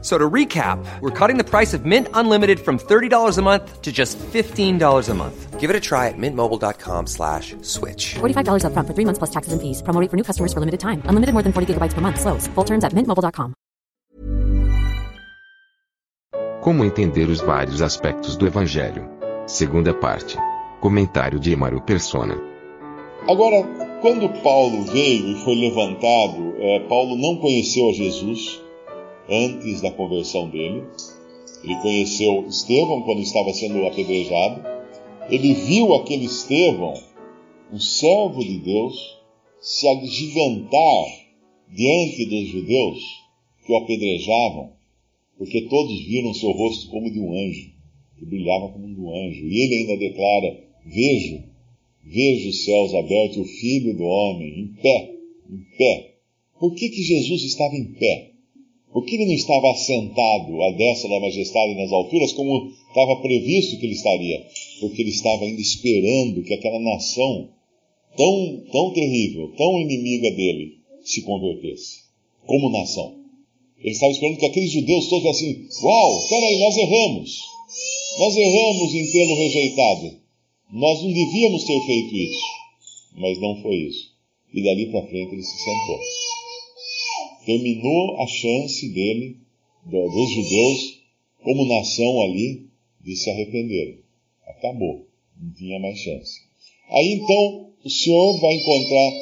F- So to recap, we're cutting the price of Mint Unlimited from $30 a month to just $15 a month. Give it a try at mintmobile.com slash switch. $45 upfront for three months plus taxes and fees. Promo rate for new customers for limited time. Unlimited more than 40 gigabytes per month. Slows. Full terms at mintmobile.com. Como entender os vários aspectos do Evangelho? Segunda parte. Comentário de Emaro Persona. Agora, quando Paulo veio e foi levantado, eh, Paulo não conheceu a Jesus antes da conversão dele. Ele conheceu Estevão quando estava sendo apedrejado. Ele viu aquele Estevão, um servo de Deus, se agigantar diante dos judeus que o apedrejavam, porque todos viram seu rosto como de um anjo, que brilhava como de um anjo. E ele ainda declara: Vejo, vejo os céus abertos, o Filho do Homem, em pé, em pé. Por que, que Jesus estava em pé? Por que ele não estava assentado à destra da majestade nas alturas, como estava previsto que ele estaria? Porque ele estava ainda esperando que aquela nação tão, tão terrível, tão inimiga dele, se convertesse, como nação. Ele estava esperando que aqueles judeus todos assim, uau, peraí, nós erramos. Nós erramos em tê-lo rejeitado. Nós não devíamos ter feito isso. Mas não foi isso. E dali para frente ele se sentou terminou a chance dele, do, dos judeus, como nação ali, de se arrependerem. Acabou. Não tinha mais chance. Aí então, o Senhor vai encontrar,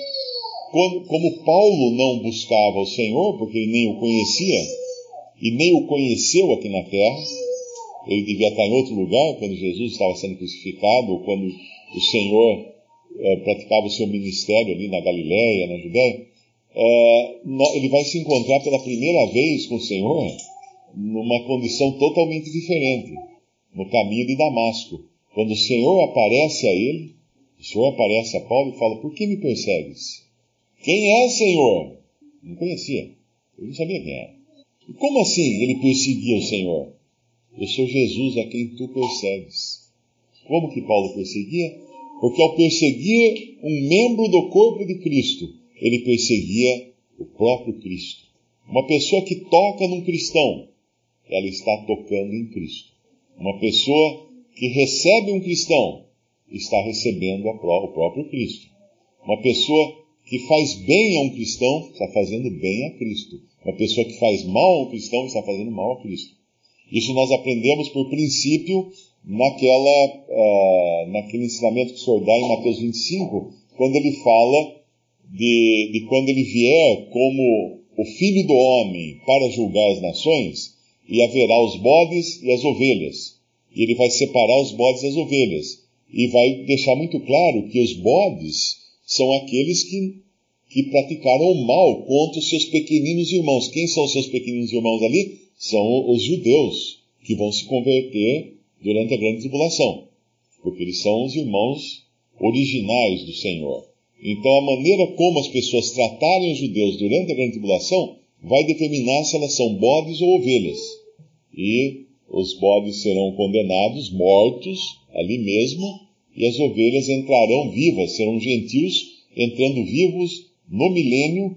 como, Paulo não buscava o Senhor, porque ele nem o conhecia, e nem o conheceu aqui na terra, ele devia estar em outro lugar quando Jesus estava sendo crucificado, ou quando o Senhor eh, praticava o seu ministério ali na Galiléia, na Judéia ele vai se encontrar pela primeira vez com o Senhor numa condição totalmente diferente, no caminho de Damasco. Quando o Senhor aparece a ele, o Senhor aparece a Paulo e fala: Por que me persegues? Quem é, Senhor? Não conhecia, ele não sabia quem era. E como assim ele perseguia o Senhor? Eu sou Jesus a quem tu persegues. Como que Paulo perseguia? Porque ao perseguir um membro do corpo de Cristo, ele perseguia o próprio Cristo. Uma pessoa que toca num cristão, ela está tocando em Cristo. Uma pessoa que recebe um cristão, está recebendo o próprio Cristo. Uma pessoa que faz bem a um cristão, está fazendo bem a Cristo. Uma pessoa que faz mal a um cristão, está fazendo mal a Cristo. Isso nós aprendemos por princípio naquela, uh, naquele ensinamento que o Senhor dá em Mateus 25, quando ele fala de, de quando ele vier como o Filho do Homem para julgar as nações, e haverá os bodes e as ovelhas. E ele vai separar os bodes das ovelhas. E vai deixar muito claro que os bodes são aqueles que, que praticaram o mal contra os seus pequeninos irmãos. Quem são os seus pequeninos irmãos ali? São os judeus, que vão se converter durante a grande tribulação. Porque eles são os irmãos originais do Senhor. Então, a maneira como as pessoas tratarem os judeus durante a grande tribulação vai determinar se elas são bodes ou ovelhas. E os bodes serão condenados, mortos, ali mesmo, e as ovelhas entrarão vivas, serão gentios, entrando vivos no milênio,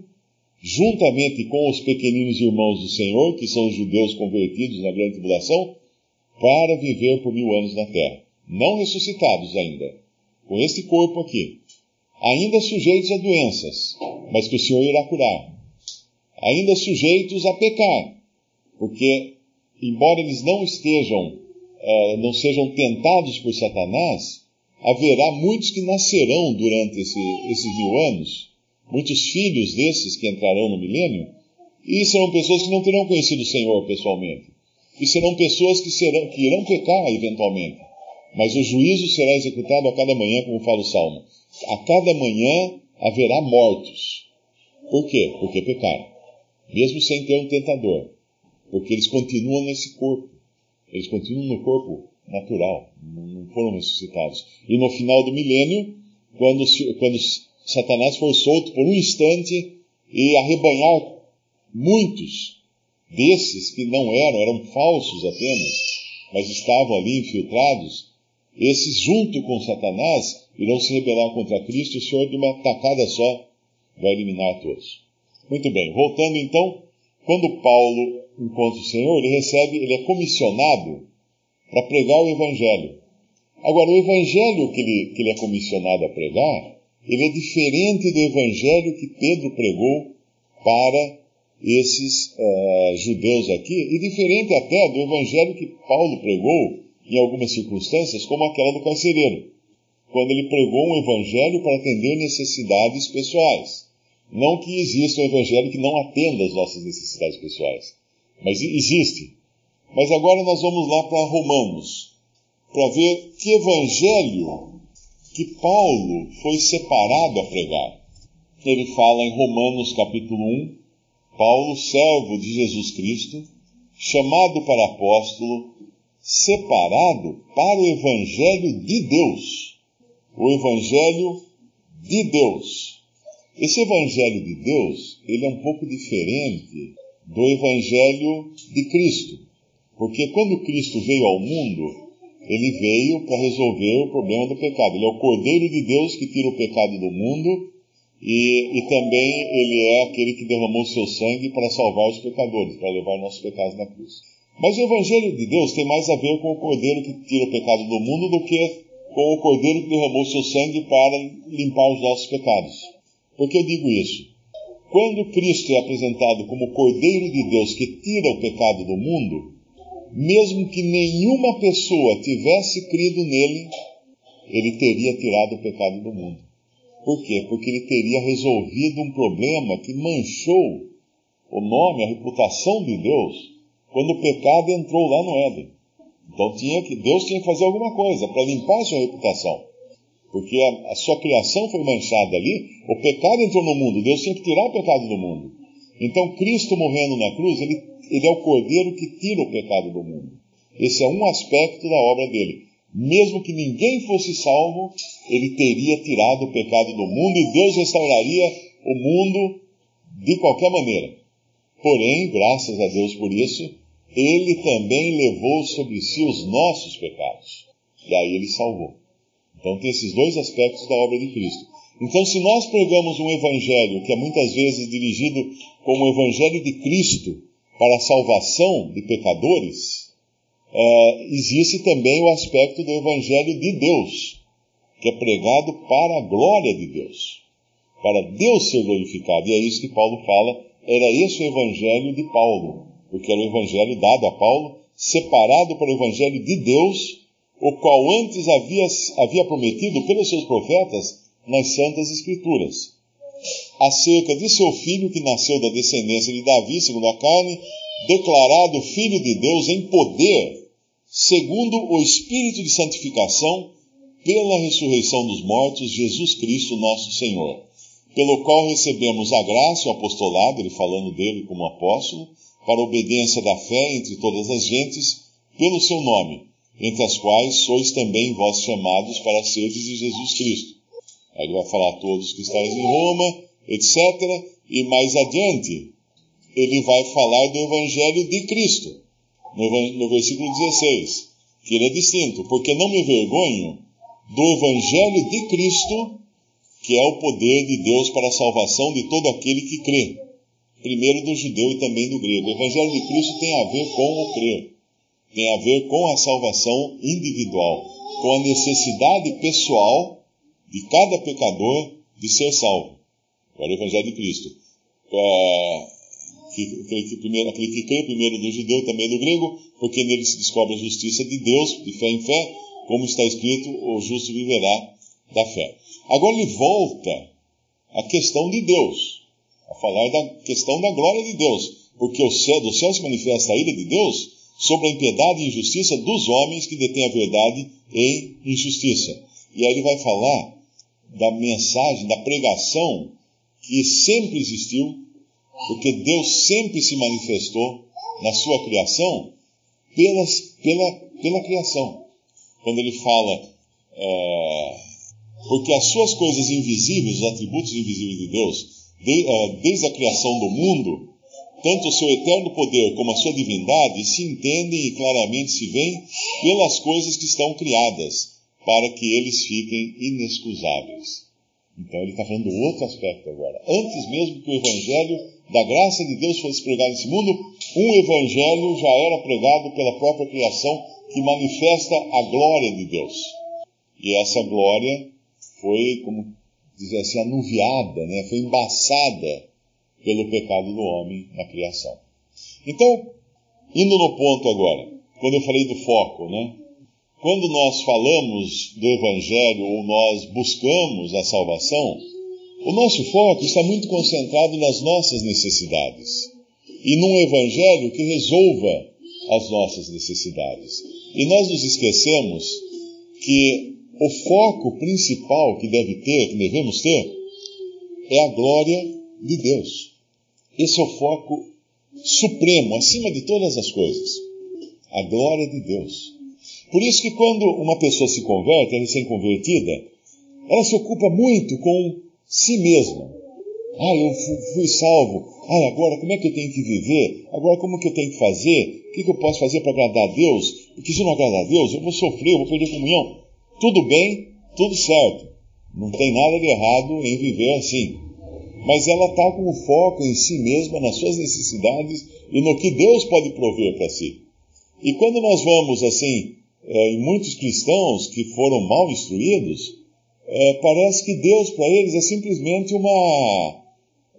juntamente com os pequeninos irmãos do Senhor, que são os judeus convertidos na grande tribulação, para viver por mil anos na terra. Não ressuscitados ainda, com esse corpo aqui ainda sujeitos a doenças, mas que o Senhor irá curar. Ainda sujeitos a pecar, porque, embora eles não estejam, uh, não sejam tentados por Satanás, haverá muitos que nascerão durante esse, esses mil anos, muitos filhos desses que entrarão no milênio, e serão pessoas que não terão conhecido o Senhor pessoalmente. E serão pessoas que, serão, que irão pecar eventualmente. Mas o juízo será executado a cada manhã, como fala o Salmo a cada manhã haverá mortos. Por quê? Porque pecaram. Mesmo sem ter um tentador. Porque eles continuam nesse corpo. Eles continuam no corpo natural. Não foram ressuscitados. E no final do milênio, quando, quando Satanás for solto por um instante e arrebanhar muitos desses que não eram, eram falsos apenas, mas estavam ali infiltrados, esses, junto com Satanás, irão se rebelar contra Cristo e o Senhor, de uma tacada só, vai eliminar todos. Muito bem, voltando então, quando Paulo encontra o Senhor, ele recebe, ele é comissionado para pregar o Evangelho. Agora, o Evangelho que ele, que ele é comissionado a pregar, ele é diferente do Evangelho que Pedro pregou para esses uh, judeus aqui, e diferente até do Evangelho que Paulo pregou em algumas circunstâncias, como aquela do carcereiro, quando ele pregou um Evangelho para atender necessidades pessoais. Não que exista um Evangelho que não atenda às nossas necessidades pessoais, mas existe. Mas agora nós vamos lá para Romanos, para ver que Evangelho que Paulo foi separado a pregar. Ele fala em Romanos capítulo 1, Paulo, servo de Jesus Cristo, chamado para apóstolo, separado para o Evangelho de Deus. O Evangelho de Deus. Esse Evangelho de Deus, ele é um pouco diferente do Evangelho de Cristo. Porque quando Cristo veio ao mundo, ele veio para resolver o problema do pecado. Ele é o Cordeiro de Deus que tira o pecado do mundo e, e também ele é aquele que derramou seu sangue para salvar os pecadores, para levar nossos pecados na cruz. Mas o Evangelho de Deus tem mais a ver com o Cordeiro que tira o pecado do mundo do que com o Cordeiro que derramou seu sangue para limpar os nossos pecados. Por que eu digo isso? Quando Cristo é apresentado como Cordeiro de Deus que tira o pecado do mundo, mesmo que nenhuma pessoa tivesse crido nele, ele teria tirado o pecado do mundo. Por quê? Porque ele teria resolvido um problema que manchou o nome, a reputação de Deus, quando o pecado entrou lá no Éden. Então tinha que, Deus tinha que fazer alguma coisa para limpar a sua reputação. Porque a, a, sua criação foi manchada ali, o pecado entrou no mundo, Deus tinha que tirar o pecado do mundo. Então Cristo morrendo na cruz, ele, ele é o cordeiro que tira o pecado do mundo. Esse é um aspecto da obra dele mesmo que ninguém fosse salvo, ele teria tirado o pecado do mundo e Deus restauraria o mundo de qualquer maneira. Porém, graças a Deus por isso, ele também levou sobre si os nossos pecados. E aí ele salvou. Então tem esses dois aspectos da obra de Cristo. Então, se nós pregamos um evangelho que é muitas vezes dirigido como o evangelho de Cristo para a salvação de pecadores, é, existe também o aspecto do Evangelho de Deus, que é pregado para a glória de Deus, para Deus ser glorificado. E é isso que Paulo fala, era esse o Evangelho de Paulo, porque era o Evangelho dado a Paulo, separado para o Evangelho de Deus, o qual antes havia, havia prometido pelos seus profetas nas Santas Escrituras, acerca de seu filho que nasceu da descendência de Davi, segundo a carne, declarado Filho de Deus em poder segundo o Espírito de santificação, pela ressurreição dos mortos, Jesus Cristo, nosso Senhor, pelo qual recebemos a graça, o apostolado, ele falando dele como apóstolo, para a obediência da fé entre todas as gentes, pelo seu nome, entre as quais sois também vós chamados para seres de Jesus Cristo. Aí ele vai falar a todos que estáis em Roma, etc. E mais adiante, ele vai falar do Evangelho de Cristo no, versículo 16, que ele é distinto, porque não me vergonho do Evangelho de Cristo, que é o poder de Deus para a salvação de todo aquele que crê. Primeiro do judeu e também do grego. O Evangelho de Cristo tem a ver com o crer, tem a ver com a salvação individual, com a necessidade pessoal de cada pecador de ser salvo. Agora, o Evangelho de Cristo. É que, aquele, que primeiro, aquele que crê primeiro do judeu também do grego, porque nele se descobre a justiça de Deus, de fé em fé, como está escrito, o justo viverá da fé. Agora ele volta à questão de Deus, falar da questão da glória de Deus, porque o céu, do céu se manifesta a ira de Deus sobre a impiedade e injustiça dos homens que detêm a verdade em injustiça. E aí ele vai falar da mensagem, da pregação que sempre existiu porque Deus sempre se manifestou na sua criação pelas, pela, pela criação. Quando ele fala, é, porque as suas coisas invisíveis, os atributos invisíveis de Deus, de, desde a criação do mundo, tanto o seu eterno poder como a sua divindade se entendem e claramente se veem pelas coisas que estão criadas, para que eles fiquem inexcusáveis. Então ele está falando do outro aspecto agora. Antes mesmo que o evangelho da graça de Deus fosse pregado nesse mundo, um evangelho já era pregado pela própria criação que manifesta a glória de Deus. E essa glória foi, como dizer assim, anuviada, né? foi embaçada pelo pecado do homem na criação. Então, indo no ponto agora, quando eu falei do foco, né? Quando nós falamos do Evangelho ou nós buscamos a salvação, o nosso foco está muito concentrado nas nossas necessidades e num Evangelho que resolva as nossas necessidades. E nós nos esquecemos que o foco principal que deve ter, que devemos ter, é a glória de Deus. Esse é o foco supremo, acima de todas as coisas. A glória de Deus. Por isso que quando uma pessoa se converte, é recém-convertida, ela se ocupa muito com si mesma. Ah, eu fui salvo. Ah, agora como é que eu tenho que viver? Agora como que eu tenho que fazer? O que, que eu posso fazer para agradar a Deus? Porque se não agradar a Deus, eu vou sofrer, eu vou perder comunhão. Tudo bem, tudo certo. Não tem nada de errado em viver assim. Mas ela está com o foco em si mesma, nas suas necessidades e no que Deus pode prover para si. E quando nós vamos assim, é, em muitos cristãos que foram mal instruídos, é, parece que Deus para eles é simplesmente uma,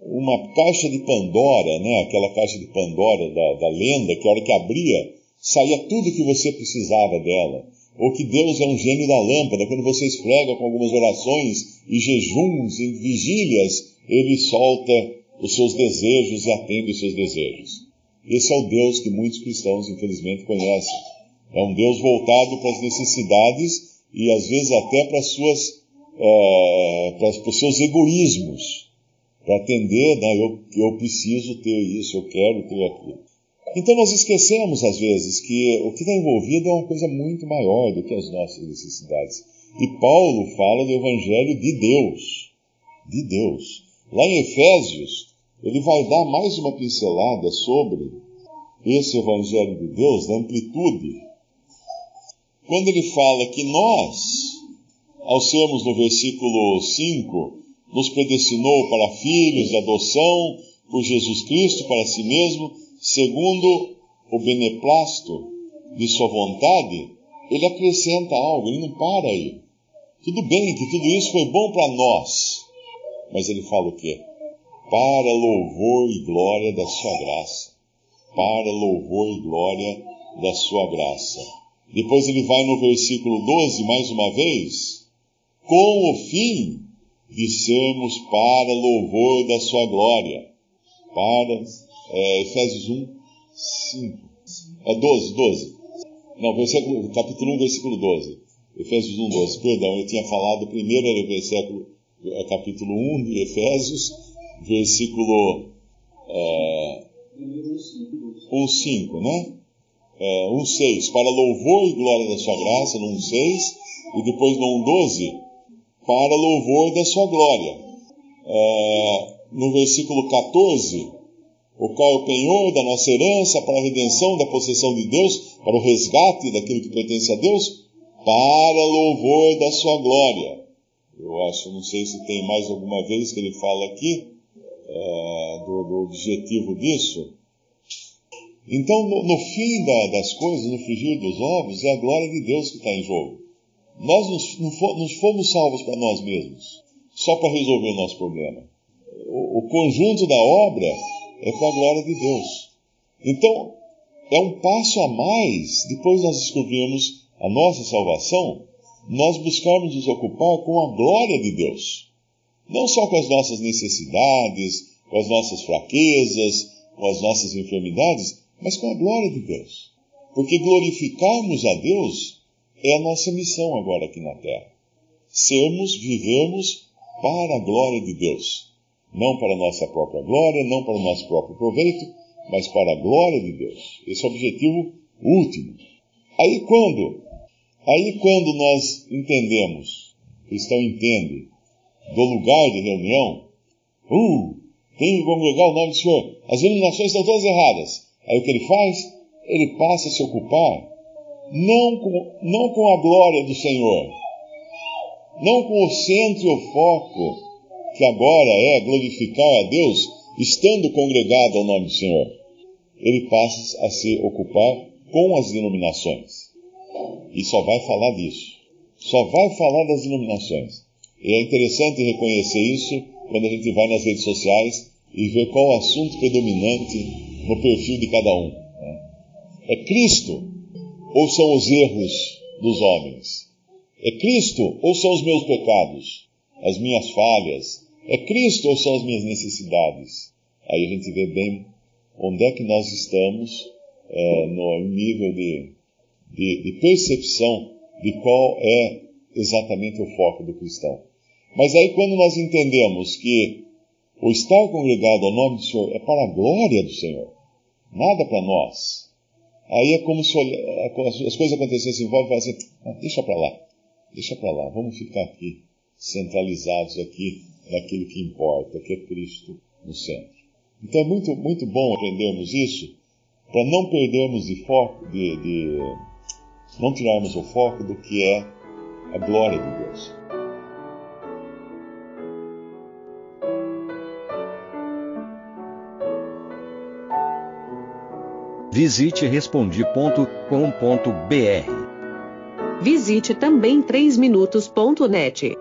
uma caixa de Pandora, né? aquela caixa de Pandora da, da lenda, que a hora que abria, saía tudo que você precisava dela. Ou que Deus é um gênio da lâmpada, quando você esfrega com algumas orações e jejuns e vigílias, ele solta os seus desejos e atende os seus desejos. Esse é o Deus que muitos cristãos, infelizmente, conhecem. É um Deus voltado para as necessidades e às vezes até para, suas, uh, para, para os seus egoísmos, para atender, né, eu, eu preciso ter isso, eu quero ter aquilo. Então nós esquecemos às vezes que o que está envolvido é uma coisa muito maior do que as nossas necessidades. E Paulo fala do Evangelho de Deus. De Deus. Lá em Efésios, ele vai dar mais uma pincelada sobre esse Evangelho de Deus, da amplitude quando ele fala que nós, ao sermos no versículo 5, nos predestinou para filhos de adoção por Jesus Cristo para si mesmo, segundo o beneplácito de sua vontade, ele acrescenta algo, ele não para aí. Tudo bem que tudo isso foi bom para nós, mas ele fala o quê? Para louvor e glória da sua graça. Para louvor e glória da sua graça. Depois ele vai no versículo 12, mais uma vez, com o fim de sermos para louvor da sua glória. Para, é, Efésios 1, 5. É 12, 12. Não, versículo, capítulo 1, versículo 12. Efésios 1, 12. Perdão, eu tinha falado primeiro era o versículo, é, capítulo 1 de Efésios, versículo é, 1, 5, né? é, 1,6, para louvor e glória da sua graça, no 1,6, e depois no 1,12, para louvor da sua glória. É, no versículo 14, o qual é o penhor da nossa herança para a redenção da possessão de Deus, para o resgate daquilo que pertence a Deus, para louvor da sua glória. Eu acho, não sei se tem mais alguma vez que ele fala aqui é, do, do objetivo disso. Então, no, no fim da, das coisas, no frigir dos ovos, é a glória de Deus que está em jogo. Nós nos, não fomos salvos para nós mesmos, só para resolver o nosso problema. O, o conjunto da obra é para a glória de Deus. Então, é um passo a mais, depois nós descobrimos a nossa salvação, nós buscarmos nos ocupar com a glória de Deus. Não só com as nossas necessidades, com as nossas fraquezas, com as nossas enfermidades, mas com a glória de Deus. Porque glorificarmos a Deus é a nossa missão agora aqui na terra. Sermos, vivemos para a glória de Deus. Não para a nossa própria glória, não para o nosso próprio proveito, mas para a glória de Deus. Esse é o objetivo último. Aí quando, aí quando nós entendemos, o cristão entende, do lugar de reunião, uh, tem que congregar o nome do Senhor. As iluminações estão todas erradas. Aí o que ele faz? Ele passa a se ocupar não com, não com a glória do Senhor, não com o centro e o foco, que agora é glorificar a Deus, estando congregado ao nome do Senhor. Ele passa a se ocupar com as iluminações. E só vai falar disso. Só vai falar das iluminações. E é interessante reconhecer isso quando a gente vai nas redes sociais e vê qual o assunto predominante no perfil de cada um. Né? É Cristo ou são os erros dos homens? É Cristo ou são os meus pecados, as minhas falhas? É Cristo ou são as minhas necessidades? Aí a gente vê bem onde é que nós estamos é, no nível de, de, de percepção de qual é exatamente o foco do cristão. Mas aí quando nós entendemos que o estar congregado ao nome do Senhor é para a glória do Senhor, nada para nós. Aí é como se as coisas acontecessem em volta e falassem, ah, deixa para lá, deixa para lá, vamos ficar aqui, centralizados aqui naquilo que importa, que é Cristo no centro. Então é muito, muito bom aprendermos isso, para não perdermos de foco, de, de, não tirarmos o foco do que é a glória de Deus. Visite respondi.com.br. Visite também 3minutos.net.